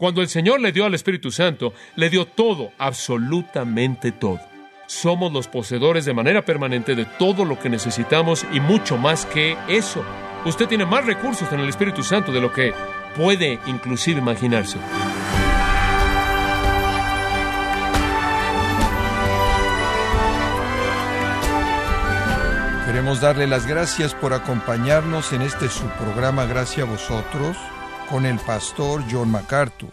Cuando el Señor le dio al Espíritu Santo, le dio todo, absolutamente todo. Somos los poseedores de manera permanente de todo lo que necesitamos y mucho más que eso. Usted tiene más recursos en el Espíritu Santo de lo que puede inclusive imaginarse. Queremos darle las gracias por acompañarnos en este su programa Gracias a vosotros con el pastor John MacArthur.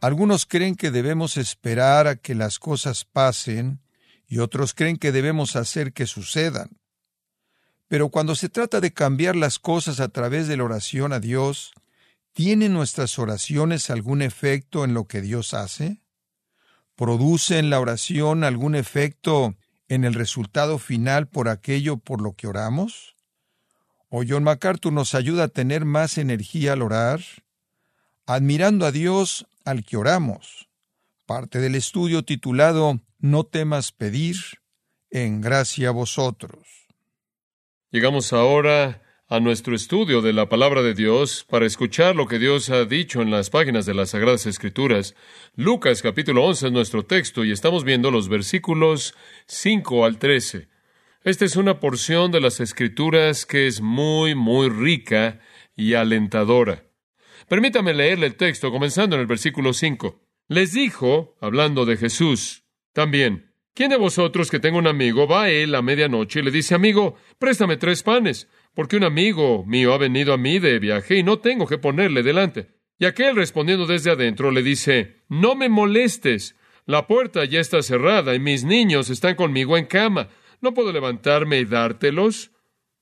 Algunos creen que debemos esperar a que las cosas pasen y otros creen que debemos hacer que sucedan. Pero cuando se trata de cambiar las cosas a través de la oración a Dios, ¿tienen nuestras oraciones algún efecto en lo que Dios hace? ¿Produce en la oración algún efecto en el resultado final por aquello por lo que oramos? O John MacArthur nos ayuda a tener más energía al orar, admirando a Dios al que oramos. Parte del estudio titulado No temas pedir, en gracia a vosotros. Llegamos ahora a nuestro estudio de la palabra de Dios para escuchar lo que Dios ha dicho en las páginas de las Sagradas Escrituras. Lucas capítulo 11 es nuestro texto y estamos viendo los versículos 5 al 13. Esta es una porción de las Escrituras que es muy, muy rica y alentadora. Permítame leerle el texto comenzando en el versículo 5. Les dijo, hablando de Jesús, también, ¿quién de vosotros que tenga un amigo va a él a medianoche y le dice, amigo, préstame tres panes, porque un amigo mío ha venido a mí de viaje y no tengo que ponerle delante? Y aquel respondiendo desde adentro le dice, no me molestes, la puerta ya está cerrada y mis niños están conmigo en cama. ¿No puedo levantarme y dártelos?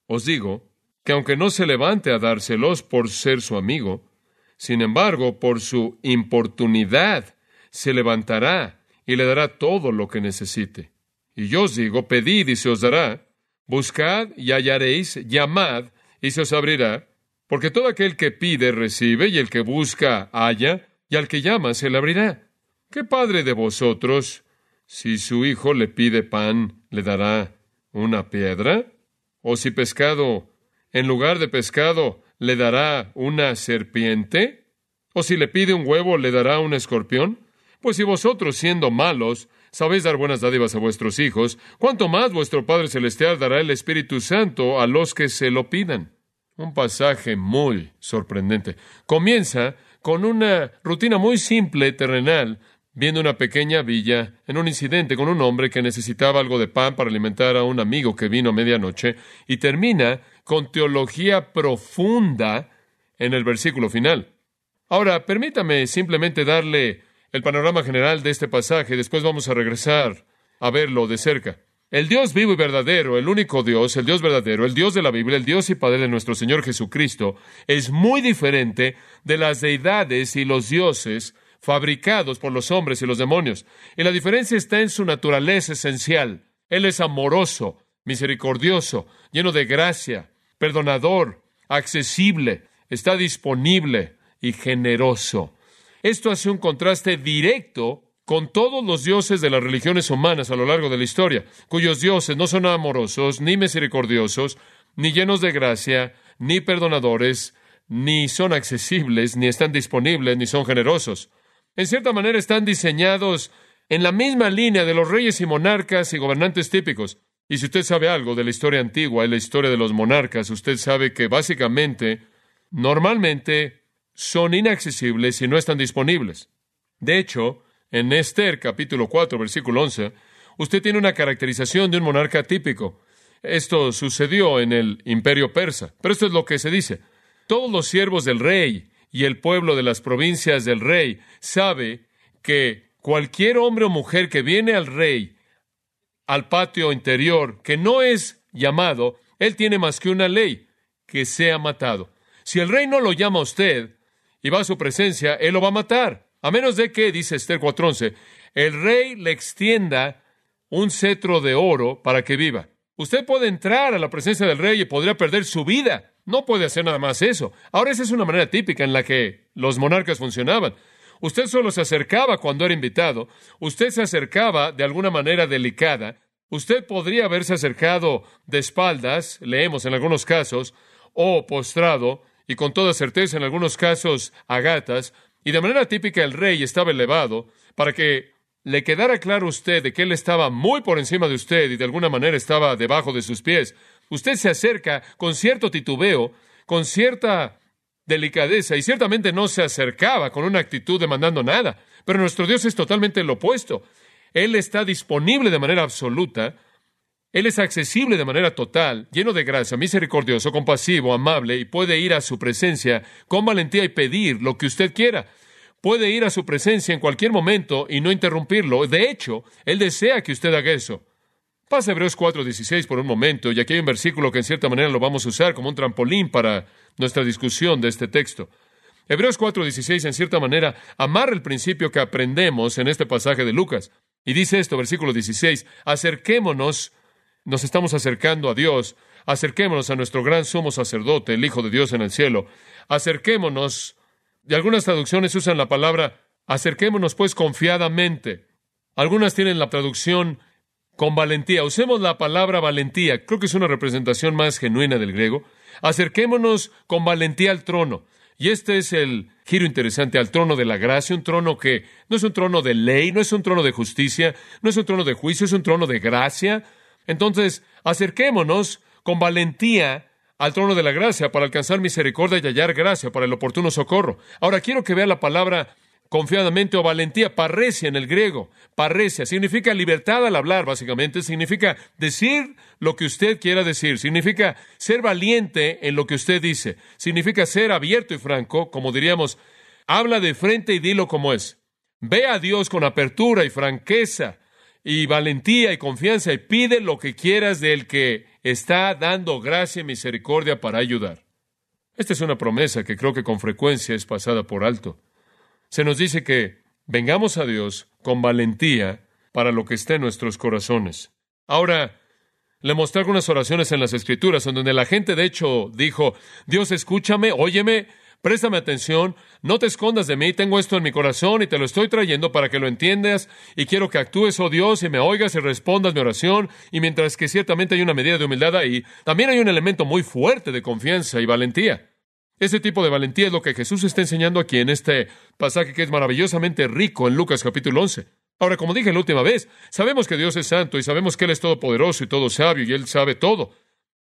Os digo que aunque no se levante a dárselos por ser su amigo, sin embargo, por su importunidad, se levantará y le dará todo lo que necesite. Y yo os digo, pedid y se os dará, buscad y hallaréis, llamad y se os abrirá, porque todo aquel que pide recibe, y el que busca halla, y al que llama se le abrirá. ¿Qué padre de vosotros, si su hijo le pide pan, le dará una piedra? ¿O si pescado, en lugar de pescado, le dará una serpiente? ¿O si le pide un huevo, le dará un escorpión? Pues si vosotros, siendo malos, sabéis dar buenas dádivas a vuestros hijos, ¿cuánto más vuestro Padre Celestial dará el Espíritu Santo a los que se lo pidan? Un pasaje muy sorprendente. Comienza con una rutina muy simple, terrenal, viendo una pequeña villa en un incidente con un hombre que necesitaba algo de pan para alimentar a un amigo que vino a medianoche y termina con teología profunda en el versículo final. Ahora, permítame simplemente darle el panorama general de este pasaje, después vamos a regresar a verlo de cerca. El Dios vivo y verdadero, el único Dios, el Dios verdadero, el Dios de la Biblia, el Dios y Padre de nuestro Señor Jesucristo, es muy diferente de las deidades y los dioses fabricados por los hombres y los demonios. Y la diferencia está en su naturaleza esencial. Él es amoroso, misericordioso, lleno de gracia, perdonador, accesible, está disponible y generoso. Esto hace un contraste directo con todos los dioses de las religiones humanas a lo largo de la historia, cuyos dioses no son amorosos, ni misericordiosos, ni llenos de gracia, ni perdonadores, ni son accesibles, ni están disponibles, ni son generosos en cierta manera están diseñados en la misma línea de los reyes y monarcas y gobernantes típicos. Y si usted sabe algo de la historia antigua y la historia de los monarcas, usted sabe que básicamente, normalmente, son inaccesibles y no están disponibles. De hecho, en Esther capítulo 4, versículo 11, usted tiene una caracterización de un monarca típico. Esto sucedió en el imperio persa, pero esto es lo que se dice. Todos los siervos del rey y el pueblo de las provincias del rey sabe que cualquier hombre o mujer que viene al rey al patio interior, que no es llamado, él tiene más que una ley, que sea matado. Si el rey no lo llama a usted y va a su presencia, él lo va a matar. A menos de que, dice Esther 4.11, el rey le extienda un cetro de oro para que viva. Usted puede entrar a la presencia del rey y podría perder su vida. No puede hacer nada más eso. Ahora esa es una manera típica en la que los monarcas funcionaban. Usted solo se acercaba cuando era invitado, usted se acercaba de alguna manera delicada, usted podría haberse acercado de espaldas, leemos en algunos casos, o postrado, y con toda certeza en algunos casos a gatas, Y de manera típica el rey estaba elevado para que le quedara claro a usted de que él estaba muy por encima de usted y de alguna manera estaba debajo de sus pies. Usted se acerca con cierto titubeo, con cierta delicadeza y ciertamente no se acercaba con una actitud demandando nada. Pero nuestro Dios es totalmente lo opuesto. Él está disponible de manera absoluta. Él es accesible de manera total, lleno de gracia, misericordioso, compasivo, amable y puede ir a su presencia con valentía y pedir lo que usted quiera puede ir a su presencia en cualquier momento y no interrumpirlo. De hecho, Él desea que usted haga eso. Pasa Hebreos 4:16 por un momento, y aquí hay un versículo que en cierta manera lo vamos a usar como un trampolín para nuestra discusión de este texto. Hebreos 4:16 en cierta manera amarra el principio que aprendemos en este pasaje de Lucas. Y dice esto, versículo 16, acerquémonos, nos estamos acercando a Dios, acerquémonos a nuestro gran sumo sacerdote, el Hijo de Dios en el cielo, acerquémonos y algunas traducciones usan la palabra acerquémonos pues confiadamente. Algunas tienen la traducción con valentía. Usemos la palabra valentía. Creo que es una representación más genuina del griego. Acerquémonos con valentía al trono. Y este es el giro interesante al trono de la gracia, un trono que no es un trono de ley, no es un trono de justicia, no es un trono de juicio, es un trono de gracia. Entonces, acerquémonos con valentía al trono de la gracia para alcanzar misericordia y hallar gracia para el oportuno socorro. Ahora quiero que vea la palabra confiadamente o valentía, parresia en el griego. Parresia significa libertad al hablar, básicamente. Significa decir lo que usted quiera decir. Significa ser valiente en lo que usted dice. Significa ser abierto y franco, como diríamos, habla de frente y dilo como es. Ve a Dios con apertura y franqueza y valentía y confianza y pide lo que quieras del que está dando gracia y misericordia para ayudar. Esta es una promesa que creo que con frecuencia es pasada por alto. Se nos dice que vengamos a Dios con valentía para lo que esté en nuestros corazones. Ahora, le mostré algunas oraciones en las Escrituras en donde la gente de hecho dijo, Dios escúchame, óyeme, Préstame atención, no te escondas de mí, tengo esto en mi corazón y te lo estoy trayendo para que lo entiendas y quiero que actúes, oh Dios, y me oigas y respondas mi oración. Y mientras que ciertamente hay una medida de humildad ahí, también hay un elemento muy fuerte de confianza y valentía. Ese tipo de valentía es lo que Jesús está enseñando aquí en este pasaje que es maravillosamente rico en Lucas capítulo 11. Ahora, como dije la última vez, sabemos que Dios es santo y sabemos que Él es todopoderoso y todo sabio y Él sabe todo.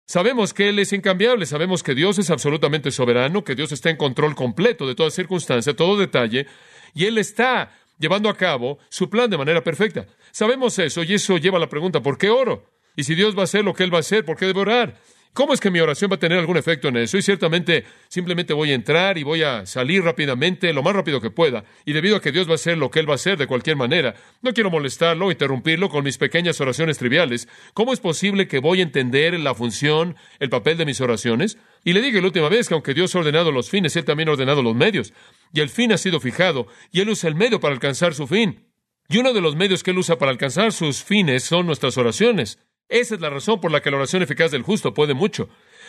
Sabemos que Él es incambiable, sabemos que Dios es absolutamente soberano, que Dios está en control completo de toda circunstancia, todo detalle, y Él está llevando a cabo su plan de manera perfecta. Sabemos eso, y eso lleva a la pregunta, ¿por qué oro? Y si Dios va a hacer lo que Él va a hacer, ¿por qué debo orar? ¿Cómo es que mi oración va a tener algún efecto en eso? Y ciertamente simplemente voy a entrar y voy a salir rápidamente, lo más rápido que pueda. Y debido a que Dios va a hacer lo que Él va a hacer de cualquier manera, no quiero molestarlo interrumpirlo con mis pequeñas oraciones triviales. ¿Cómo es posible que voy a entender la función, el papel de mis oraciones? Y le dije la última vez que aunque Dios ha ordenado los fines, Él también ha ordenado los medios. Y el fin ha sido fijado, y Él usa el medio para alcanzar su fin. Y uno de los medios que Él usa para alcanzar sus fines son nuestras oraciones. Esa es la razón por la que la oración eficaz del justo puede mucho.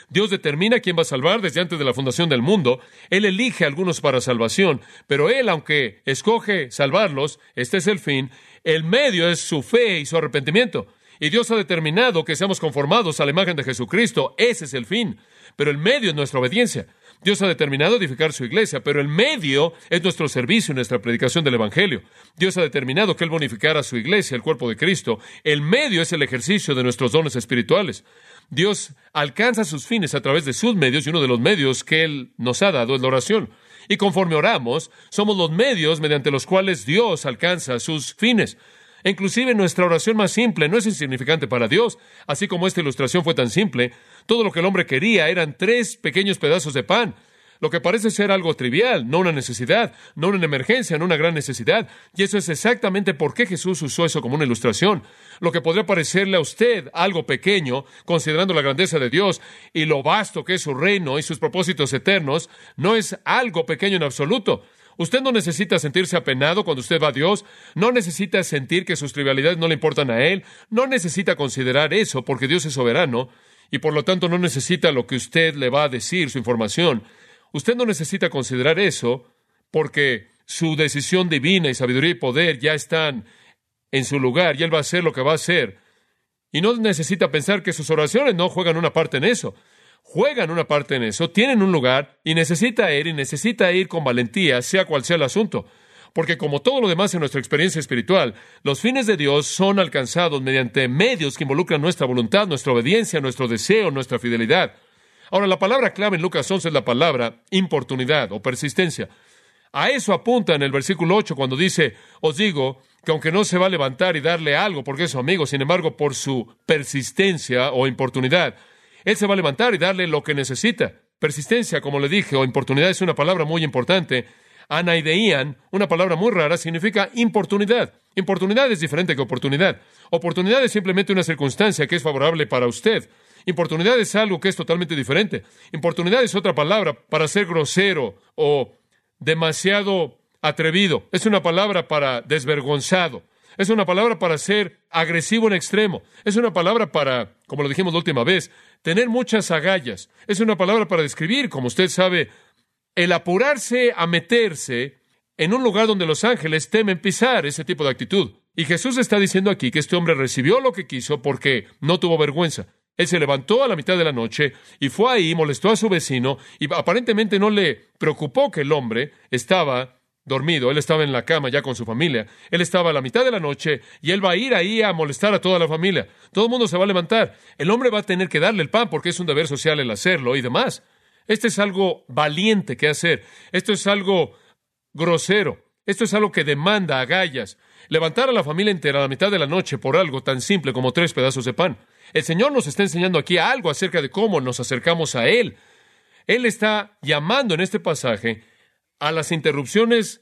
Dios determina quién va a salvar desde antes de la fundación del mundo. Él elige a algunos para salvación, pero Él, aunque escoge salvarlos, este es el fin, el medio es su fe y su arrepentimiento. Y Dios ha determinado que seamos conformados a la imagen de Jesucristo. Ese es el fin. Pero el medio es nuestra obediencia. Dios ha determinado edificar su iglesia, pero el medio es nuestro servicio y nuestra predicación del Evangelio. Dios ha determinado que Él bonificará a su iglesia, el cuerpo de Cristo. El medio es el ejercicio de nuestros dones espirituales. Dios alcanza sus fines a través de sus medios y uno de los medios que Él nos ha dado es la oración. Y conforme oramos, somos los medios mediante los cuales Dios alcanza sus fines. Inclusive nuestra oración más simple no es insignificante para Dios, así como esta ilustración fue tan simple. Todo lo que el hombre quería eran tres pequeños pedazos de pan. Lo que parece ser algo trivial, no una necesidad, no una emergencia, no una gran necesidad. Y eso es exactamente por qué Jesús usó eso como una ilustración. Lo que podría parecerle a usted algo pequeño, considerando la grandeza de Dios y lo vasto que es su reino y sus propósitos eternos, no es algo pequeño en absoluto. Usted no necesita sentirse apenado cuando usted va a Dios, no necesita sentir que sus trivialidades no le importan a Él, no necesita considerar eso porque Dios es soberano y por lo tanto no necesita lo que usted le va a decir, su información. Usted no necesita considerar eso porque su decisión divina y sabiduría y poder ya están en su lugar y Él va a hacer lo que va a hacer. Y no necesita pensar que sus oraciones no juegan una parte en eso. juegan una parte en eso, tienen un lugar y necesita ir y necesita ir con valentía, sea cual sea el asunto. Porque como todo lo demás en nuestra experiencia espiritual, los fines de Dios son alcanzados mediante medios que involucran nuestra voluntad, nuestra obediencia, nuestro deseo, nuestra fidelidad. Ahora, la palabra clave en Lucas 11 es la palabra importunidad o persistencia. A eso apunta en el versículo 8 cuando dice, os digo que aunque no se va a levantar y darle algo porque es su amigo, sin embargo, por su persistencia o importunidad, él se va a levantar y darle lo que necesita. Persistencia, como le dije, o importunidad es una palabra muy importante. Anaideían, una palabra muy rara, significa importunidad. Importunidad es diferente que oportunidad. Oportunidad es simplemente una circunstancia que es favorable para usted. Importunidad es algo que es totalmente diferente. Importunidad es otra palabra para ser grosero o demasiado atrevido. Es una palabra para desvergonzado. Es una palabra para ser agresivo en extremo. Es una palabra para, como lo dijimos la última vez, tener muchas agallas. Es una palabra para describir, como usted sabe, el apurarse a meterse en un lugar donde los ángeles temen pisar ese tipo de actitud. Y Jesús está diciendo aquí que este hombre recibió lo que quiso porque no tuvo vergüenza. Él se levantó a la mitad de la noche y fue ahí, molestó a su vecino y aparentemente no le preocupó que el hombre estaba dormido, él estaba en la cama ya con su familia, él estaba a la mitad de la noche y él va a ir ahí a molestar a toda la familia. Todo el mundo se va a levantar. El hombre va a tener que darle el pan porque es un deber social el hacerlo y demás. Este es algo valiente que hacer. Esto es algo grosero. Esto es algo que demanda agallas. Levantar a la familia entera a la mitad de la noche por algo tan simple como tres pedazos de pan. El Señor nos está enseñando aquí algo acerca de cómo nos acercamos a Él. Él está llamando en este pasaje a las interrupciones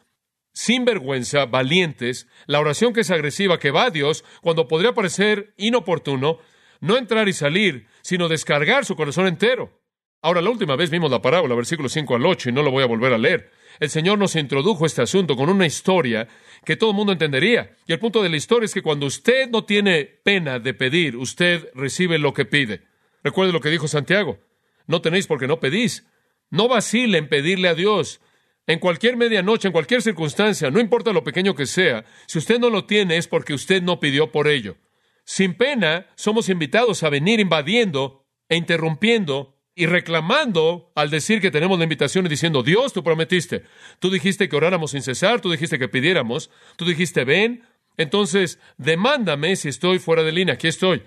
sin vergüenza, valientes, la oración que es agresiva, que va a Dios cuando podría parecer inoportuno, no entrar y salir, sino descargar su corazón entero. Ahora, la última vez vimos la parábola, versículos 5 al 8, y no lo voy a volver a leer. El Señor nos introdujo este asunto con una historia que todo el mundo entendería. Y el punto de la historia es que cuando usted no tiene pena de pedir, usted recibe lo que pide. Recuerde lo que dijo Santiago. No tenéis porque no pedís. No vacile en pedirle a Dios. En cualquier medianoche, en cualquier circunstancia, no importa lo pequeño que sea, si usted no lo tiene es porque usted no pidió por ello. Sin pena, somos invitados a venir invadiendo e interrumpiendo y reclamando al decir que tenemos la invitación y diciendo, Dios, tú prometiste, tú dijiste que oráramos sin cesar, tú dijiste que pidiéramos, tú dijiste, ven, entonces demándame si estoy fuera de línea, aquí estoy.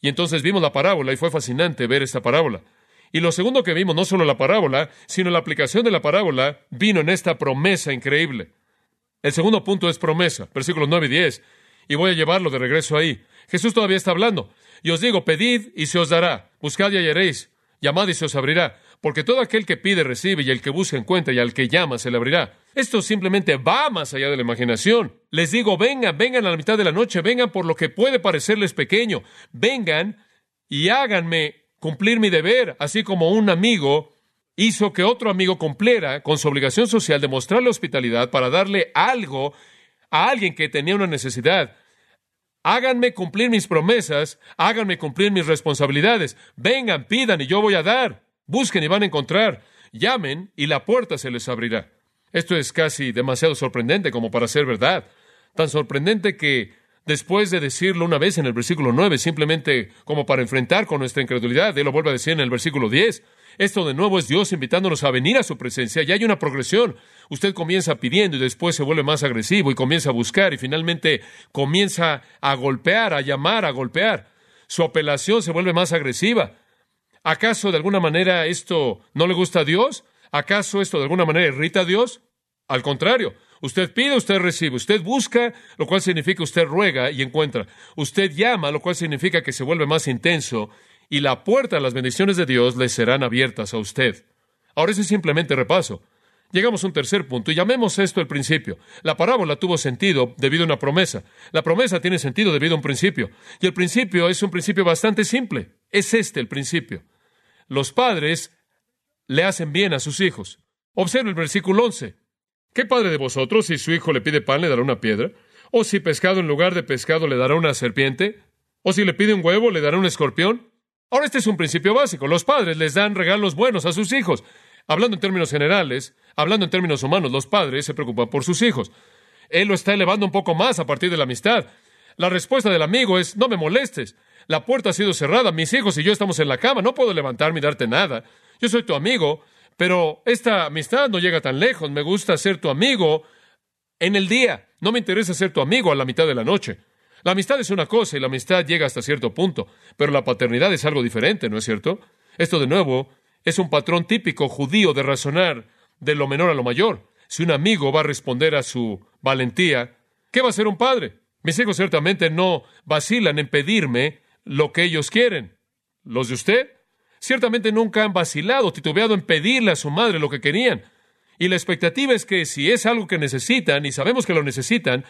Y entonces vimos la parábola y fue fascinante ver esta parábola. Y lo segundo que vimos, no solo la parábola, sino la aplicación de la parábola, vino en esta promesa increíble. El segundo punto es promesa, versículos 9 y 10. Y voy a llevarlo de regreso ahí. Jesús todavía está hablando. Y os digo, pedid y se os dará, buscad y hallaréis, llamad y se os abrirá, porque todo aquel que pide recibe y el que busca encuentra y al que llama se le abrirá. Esto simplemente va más allá de la imaginación. Les digo, vengan, vengan a la mitad de la noche, vengan por lo que puede parecerles pequeño, vengan y háganme cumplir mi deber, así como un amigo hizo que otro amigo cumpliera con su obligación social de mostrarle hospitalidad para darle algo a alguien que tenía una necesidad. Háganme cumplir mis promesas, háganme cumplir mis responsabilidades. Vengan, pidan y yo voy a dar. Busquen y van a encontrar. Llamen y la puerta se les abrirá. Esto es casi demasiado sorprendente como para ser verdad. Tan sorprendente que después de decirlo una vez en el versículo 9, simplemente como para enfrentar con nuestra incredulidad, él lo vuelve a decir en el versículo 10. Esto de nuevo es Dios invitándonos a venir a su presencia y hay una progresión. Usted comienza pidiendo y después se vuelve más agresivo y comienza a buscar y finalmente comienza a golpear, a llamar, a golpear. Su apelación se vuelve más agresiva. ¿Acaso de alguna manera esto no le gusta a Dios? ¿Acaso esto de alguna manera irrita a Dios? Al contrario, Usted pide, usted recibe. Usted busca, lo cual significa usted ruega y encuentra. Usted llama, lo cual significa que se vuelve más intenso y la puerta a las bendiciones de Dios le serán abiertas a usted. Ahora ese es simplemente repaso. Llegamos a un tercer punto y llamemos esto el principio. La parábola tuvo sentido debido a una promesa. La promesa tiene sentido debido a un principio. Y el principio es un principio bastante simple. Es este el principio. Los padres le hacen bien a sus hijos. Observe el versículo 11. ¿Qué padre de vosotros, si su hijo le pide pan, le dará una piedra? ¿O si pescado en lugar de pescado le dará una serpiente? ¿O si le pide un huevo, le dará un escorpión? Ahora este es un principio básico. Los padres les dan regalos buenos a sus hijos. Hablando en términos generales, hablando en términos humanos, los padres se preocupan por sus hijos. Él lo está elevando un poco más a partir de la amistad. La respuesta del amigo es, no me molestes. la puerta ha sido cerrada, mis hijos y yo estamos en la cama, no puedo levantarme y darte nada. Yo soy tu amigo, pero esta amistad no llega tan lejos. Me gusta ser tu amigo en el día. No me interesa ser tu amigo a la mitad de la noche. La amistad es una cosa y la amistad llega hasta cierto punto, pero la paternidad es algo diferente, ¿no es cierto? Esto de nuevo es un patrón típico judío de razonar de lo menor a lo mayor. Si un amigo va a responder a su valentía, ¿qué va a ser un padre? Mis hijos ciertamente no vacilan en pedirme lo que ellos quieren. ¿Los de usted? Ciertamente nunca han vacilado, titubeado en pedirle a su madre lo que querían. Y la expectativa es que si es algo que necesitan, y sabemos que lo necesitan,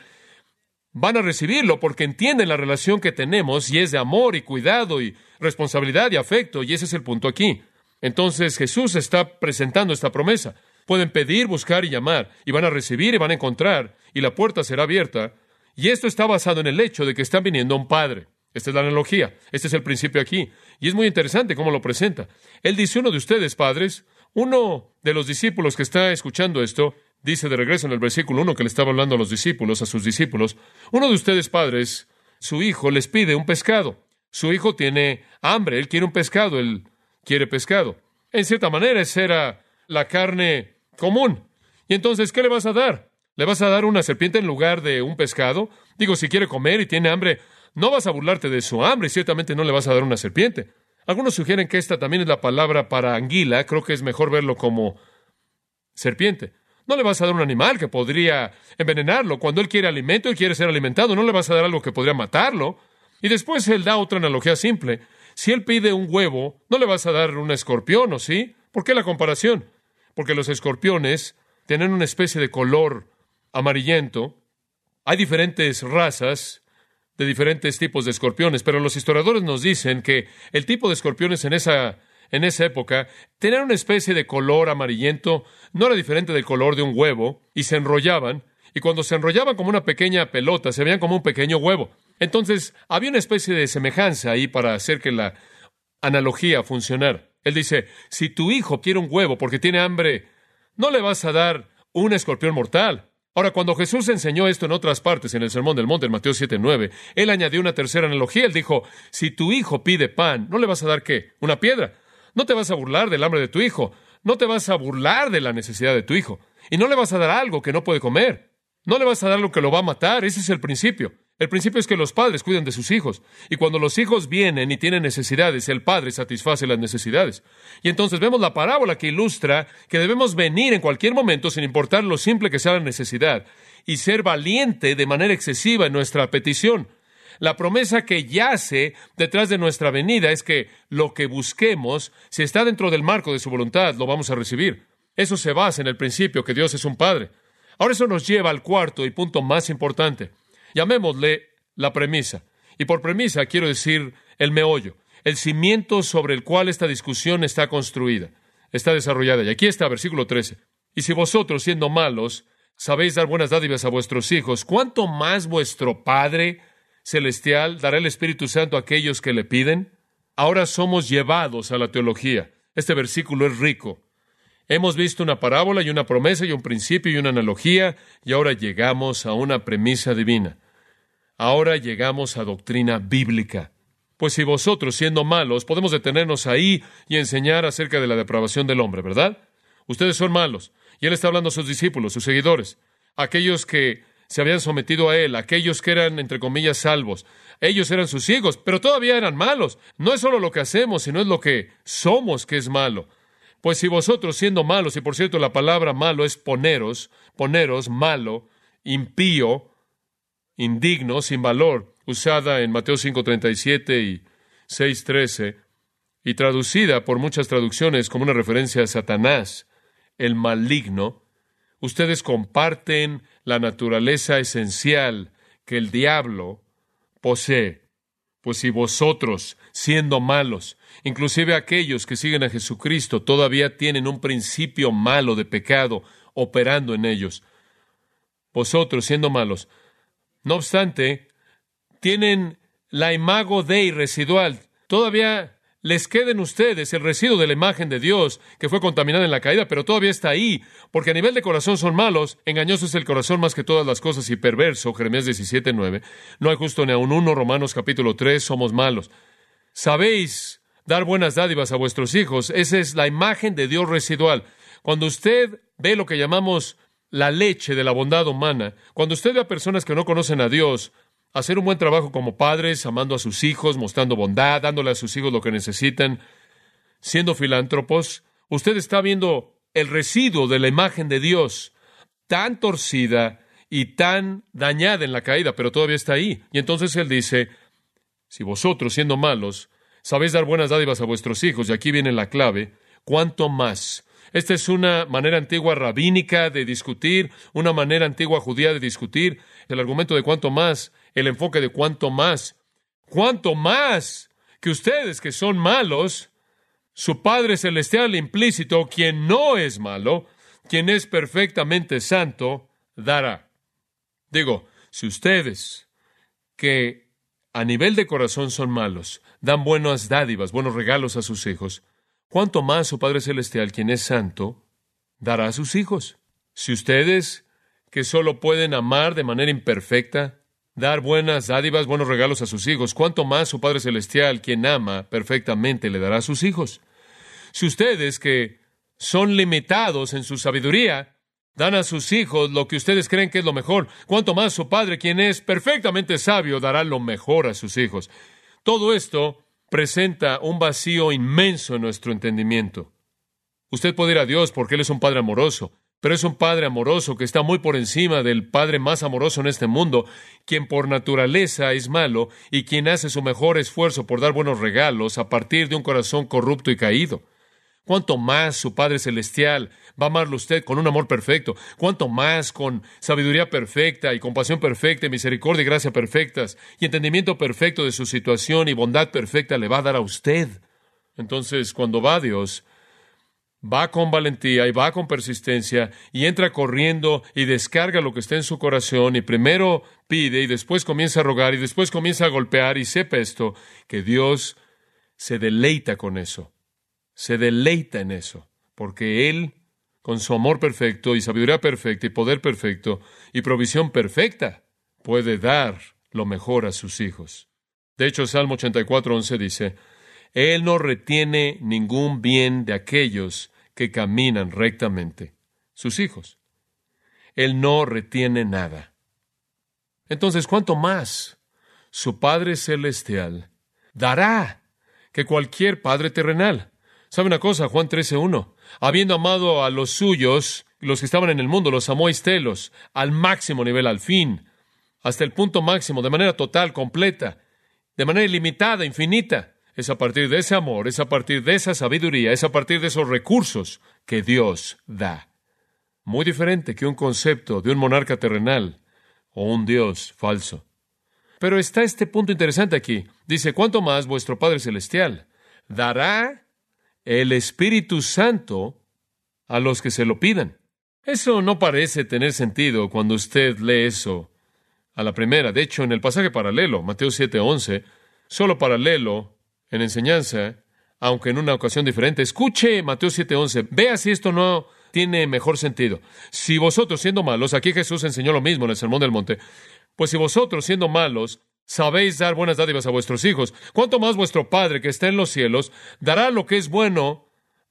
van a recibirlo porque entienden la relación que tenemos y es de amor y cuidado y responsabilidad y afecto, y ese es el punto aquí. Entonces Jesús está presentando esta promesa. Pueden pedir, buscar y llamar, y van a recibir y van a encontrar, y la puerta será abierta. Y esto está basado en el hecho de que están viniendo un Padre. Esta es la analogía, este es el principio aquí. Y es muy interesante cómo lo presenta. Él dice, uno de ustedes, padres, uno de los discípulos que está escuchando esto, dice de regreso en el versículo 1 que le estaba hablando a los discípulos, a sus discípulos, uno de ustedes, padres, su hijo les pide un pescado. Su hijo tiene hambre, él quiere un pescado, él quiere pescado. En cierta manera, esa era la carne común. Y entonces, ¿qué le vas a dar? ¿Le vas a dar una serpiente en lugar de un pescado? Digo, si quiere comer y tiene hambre, no vas a burlarte de su hambre y ciertamente no le vas a dar una serpiente. Algunos sugieren que esta también es la palabra para anguila. Creo que es mejor verlo como serpiente. No le vas a dar un animal que podría envenenarlo. Cuando él quiere alimento y quiere ser alimentado, no le vas a dar algo que podría matarlo. Y después él da otra analogía simple. Si él pide un huevo, no le vas a dar un escorpión, ¿o sí? ¿Por qué la comparación? Porque los escorpiones tienen una especie de color amarillento. Hay diferentes razas de diferentes tipos de escorpiones, pero los historiadores nos dicen que el tipo de escorpiones en esa, en esa época tenían una especie de color amarillento, no era diferente del color de un huevo, y se enrollaban, y cuando se enrollaban como una pequeña pelota, se veían como un pequeño huevo. Entonces, había una especie de semejanza ahí para hacer que la analogía funcionara. Él dice, si tu hijo quiere un huevo porque tiene hambre, no le vas a dar un escorpión mortal. Ahora, cuando Jesús enseñó esto en otras partes, en el Sermón del Monte, en Mateo 7, 9, él añadió una tercera analogía. Él dijo, si tu hijo pide pan, ¿no le vas a dar qué? Una piedra. No te vas a burlar del hambre de tu hijo. No te vas a burlar de la necesidad de tu hijo. Y no le vas a dar algo que no puede comer. No le vas a dar lo que lo va a matar. Ese es el principio. El principio es que los padres cuiden de sus hijos. Y cuando los hijos vienen y tienen necesidades, el padre satisface las necesidades. Y entonces vemos la parábola que ilustra que debemos venir en cualquier momento, sin importar lo simple que sea la necesidad, y ser valiente de manera excesiva en nuestra petición. La promesa que yace detrás de nuestra venida es que lo que busquemos, si está dentro del marco de su voluntad, lo vamos a recibir. Eso se basa en el principio que Dios es un Padre. Ahora eso nos lleva al cuarto y punto más importante. Llamémosle la premisa. Y por premisa quiero decir el meollo, el cimiento sobre el cual esta discusión está construida, está desarrollada. Y aquí está, versículo 13. Y si vosotros, siendo malos, sabéis dar buenas dádivas a vuestros hijos, ¿cuánto más vuestro Padre Celestial dará el Espíritu Santo a aquellos que le piden? Ahora somos llevados a la teología. Este versículo es rico. Hemos visto una parábola y una promesa y un principio y una analogía, y ahora llegamos a una premisa divina. Ahora llegamos a doctrina bíblica. Pues si vosotros, siendo malos, podemos detenernos ahí y enseñar acerca de la depravación del hombre, ¿verdad? Ustedes son malos. Y él está hablando a sus discípulos, sus seguidores, aquellos que se habían sometido a él, aquellos que eran, entre comillas, salvos. Ellos eran sus hijos, pero todavía eran malos. No es solo lo que hacemos, sino es lo que somos que es malo. Pues si vosotros, siendo malos, y por cierto la palabra malo es poneros, poneros, malo, impío, indigno, sin valor, usada en Mateo 5.37 y 6.13, y traducida por muchas traducciones como una referencia a Satanás, el maligno, ustedes comparten la naturaleza esencial que el diablo posee. Pues si vosotros, siendo malos, inclusive aquellos que siguen a Jesucristo, todavía tienen un principio malo de pecado operando en ellos, vosotros, siendo malos, no obstante, tienen la imago Dei residual. Todavía les queda en ustedes el residuo de la imagen de Dios que fue contaminada en la caída, pero todavía está ahí, porque a nivel de corazón son malos, engañoso es el corazón más que todas las cosas y perverso, Jeremías 17, 9. No hay justo ni a un uno, Romanos capítulo 3, somos malos. sabéis dar buenas dádivas a vuestros hijos. Esa es la imagen de Dios residual. Cuando usted ve lo que llamamos la leche de la bondad humana, cuando usted ve a personas que no conocen a Dios, hacer un buen trabajo como padres, amando a sus hijos, mostrando bondad, dándole a sus hijos lo que necesitan, siendo filántropos, usted está viendo el residuo de la imagen de Dios tan torcida y tan dañada en la caída, pero todavía está ahí. Y entonces él dice, si vosotros, siendo malos, sabéis dar buenas dádivas a vuestros hijos, y aquí viene la clave, ¿cuánto más? Esta es una manera antigua rabínica de discutir, una manera antigua judía de discutir, el argumento de cuánto más, el enfoque de cuánto más. ¿Cuánto más que ustedes que son malos, su Padre Celestial implícito, quien no es malo, quien es perfectamente santo, dará? Digo, si ustedes que a nivel de corazón son malos, dan buenas dádivas, buenos regalos a sus hijos, ¿cuánto más su Padre Celestial, quien es santo, dará a sus hijos? Si ustedes, que solo pueden amar de manera imperfecta, dar buenas dádivas, buenos regalos a sus hijos, ¿cuánto más su Padre Celestial, quien ama perfectamente, le dará a sus hijos? Si ustedes, que son limitados en su sabiduría, dan a sus hijos lo que ustedes creen que es lo mejor, cuánto más su Padre, quien es perfectamente sabio, dará lo mejor a sus hijos. Todo esto presenta un vacío inmenso en nuestro entendimiento. Usted puede ir a Dios porque Él es un Padre amoroso, pero es un Padre amoroso que está muy por encima del Padre más amoroso en este mundo, quien por naturaleza es malo y quien hace su mejor esfuerzo por dar buenos regalos a partir de un corazón corrupto y caído. Cuánto más su Padre Celestial va a amarlo usted con un amor perfecto. Cuánto más con sabiduría perfecta y compasión perfecta y misericordia y gracia perfectas y entendimiento perfecto de su situación y bondad perfecta le va a dar a usted. Entonces, cuando va a Dios, va con valentía y va con persistencia y entra corriendo y descarga lo que está en su corazón y primero pide y después comienza a rogar y después comienza a golpear y sepa esto, que Dios se deleita con eso se deleita en eso, porque Él, con su amor perfecto y sabiduría perfecta y poder perfecto y provisión perfecta, puede dar lo mejor a sus hijos. De hecho, Salmo 84, 11 dice, Él no retiene ningún bien de aquellos que caminan rectamente, sus hijos. Él no retiene nada. Entonces, ¿cuánto más su Padre Celestial dará que cualquier Padre terrenal? ¿Sabe una cosa? Juan 13.1. Habiendo amado a los suyos, los que estaban en el mundo, los amó estelos, al máximo nivel, al fin, hasta el punto máximo, de manera total, completa, de manera ilimitada, infinita. Es a partir de ese amor, es a partir de esa sabiduría, es a partir de esos recursos que Dios da. Muy diferente que un concepto de un monarca terrenal o un Dios falso. Pero está este punto interesante aquí. Dice, ¿cuánto más vuestro Padre Celestial dará el Espíritu Santo a los que se lo pidan. Eso no parece tener sentido cuando usted lee eso a la primera. De hecho, en el pasaje paralelo, Mateo 7:11, solo paralelo en enseñanza, aunque en una ocasión diferente, escuche Mateo 7:11, vea si esto no tiene mejor sentido. Si vosotros siendo malos, aquí Jesús enseñó lo mismo en el Sermón del Monte, pues si vosotros siendo malos sabéis dar buenas dádivas a vuestros hijos, ¿cuánto más vuestro Padre que está en los cielos dará lo que es bueno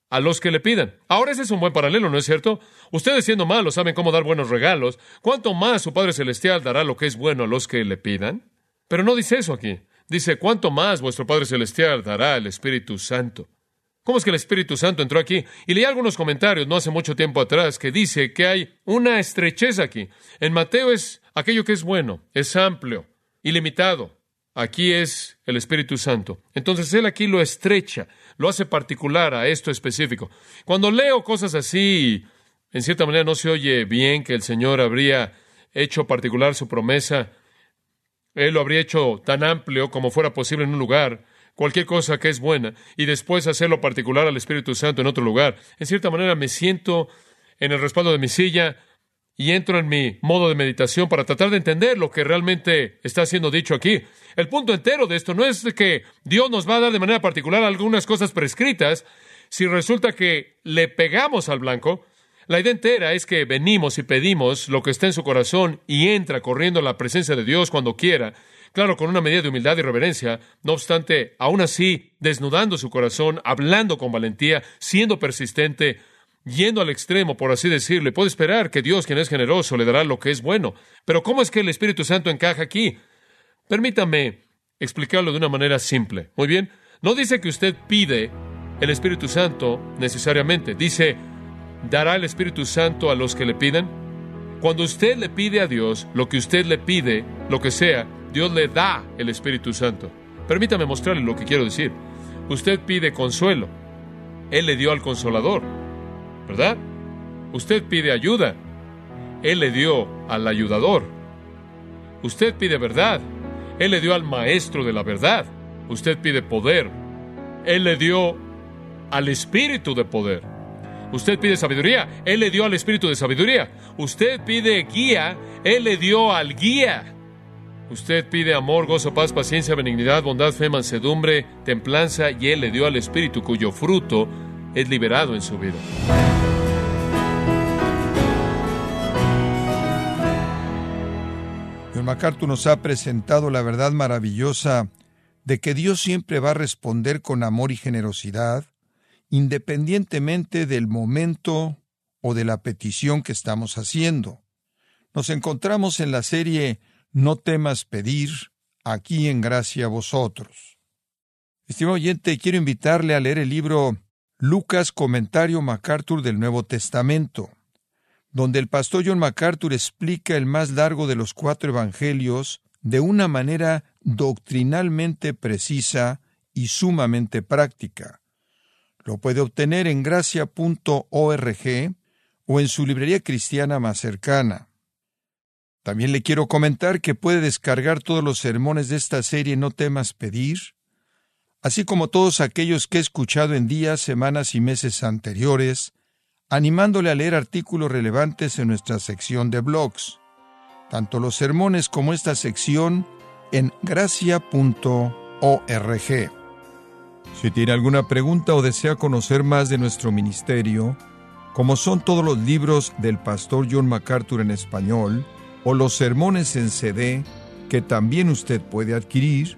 a los que le pidan. Ahora ese es un buen paralelo, ¿no es cierto? Ustedes siendo malos saben cómo dar buenos regalos, ¿cuánto más su Padre Celestial dará lo que es bueno a los que le pidan? Pero no dice eso aquí. Dice, ¿cuánto más vuestro Padre Celestial dará el Espíritu Santo? ¿Cómo es que el Espíritu Santo entró aquí? Y leí algunos comentarios no hace mucho tiempo atrás que dice que hay una estrechez aquí. En Mateo es aquello que es bueno, es amplio, ilimitado. Aquí es el Espíritu Santo. Entonces Él aquí lo estrecha, lo hace particular a esto específico. Cuando leo cosas así, en cierta manera no se oye bien que el Señor habría hecho particular su promesa. Él lo habría hecho tan amplio como fuera posible en un lugar, cualquier cosa que es buena, y después hacerlo particular al Espíritu Santo en otro lugar. En cierta manera me siento en el respaldo de mi silla y entro en mi modo de meditación para tratar de entender lo que realmente está siendo dicho aquí. El punto entero de esto no es que Dios nos va a dar de manera particular algunas cosas prescritas si resulta que le pegamos al blanco. La idea entera es que venimos y pedimos lo que está en su corazón y entra corriendo a la presencia de Dios cuando quiera, claro, con una medida de humildad y reverencia, no obstante, aún así, desnudando su corazón, hablando con valentía, siendo persistente, yendo al extremo, por así decirlo, puede esperar que Dios, quien es generoso, le dará lo que es bueno. Pero ¿cómo es que el Espíritu Santo encaja aquí? Permítame explicarlo de una manera simple. Muy bien, no dice que usted pide el Espíritu Santo necesariamente, dice, dará el Espíritu Santo a los que le piden. Cuando usted le pide a Dios lo que usted le pide, lo que sea, Dios le da el Espíritu Santo. Permítame mostrarle lo que quiero decir. Usted pide consuelo. Él le dio al consolador, ¿verdad? Usted pide ayuda. Él le dio al ayudador. Usted pide verdad. Él le dio al maestro de la verdad. Usted pide poder. Él le dio al espíritu de poder. Usted pide sabiduría. Él le dio al espíritu de sabiduría. Usted pide guía. Él le dio al guía. Usted pide amor, gozo, paz, paciencia, benignidad, bondad, fe, mansedumbre, templanza, y Él le dio al Espíritu cuyo fruto es liberado en su vida. John MacArthur nos ha presentado la verdad maravillosa de que Dios siempre va a responder con amor y generosidad, independientemente del momento o de la petición que estamos haciendo. Nos encontramos en la serie no temas pedir, aquí en gracia a vosotros. Estimado oyente, quiero invitarle a leer el libro Lucas Comentario MacArthur del Nuevo Testamento, donde el pastor John MacArthur explica el más largo de los cuatro evangelios de una manera doctrinalmente precisa y sumamente práctica. Lo puede obtener en gracia.org o en su librería cristiana más cercana. También le quiero comentar que puede descargar todos los sermones de esta serie No temas pedir, así como todos aquellos que he escuchado en días, semanas y meses anteriores, animándole a leer artículos relevantes en nuestra sección de blogs, tanto los sermones como esta sección en gracia.org. Si tiene alguna pregunta o desea conocer más de nuestro ministerio, como son todos los libros del pastor John MacArthur en español, o los sermones en CD que también usted puede adquirir,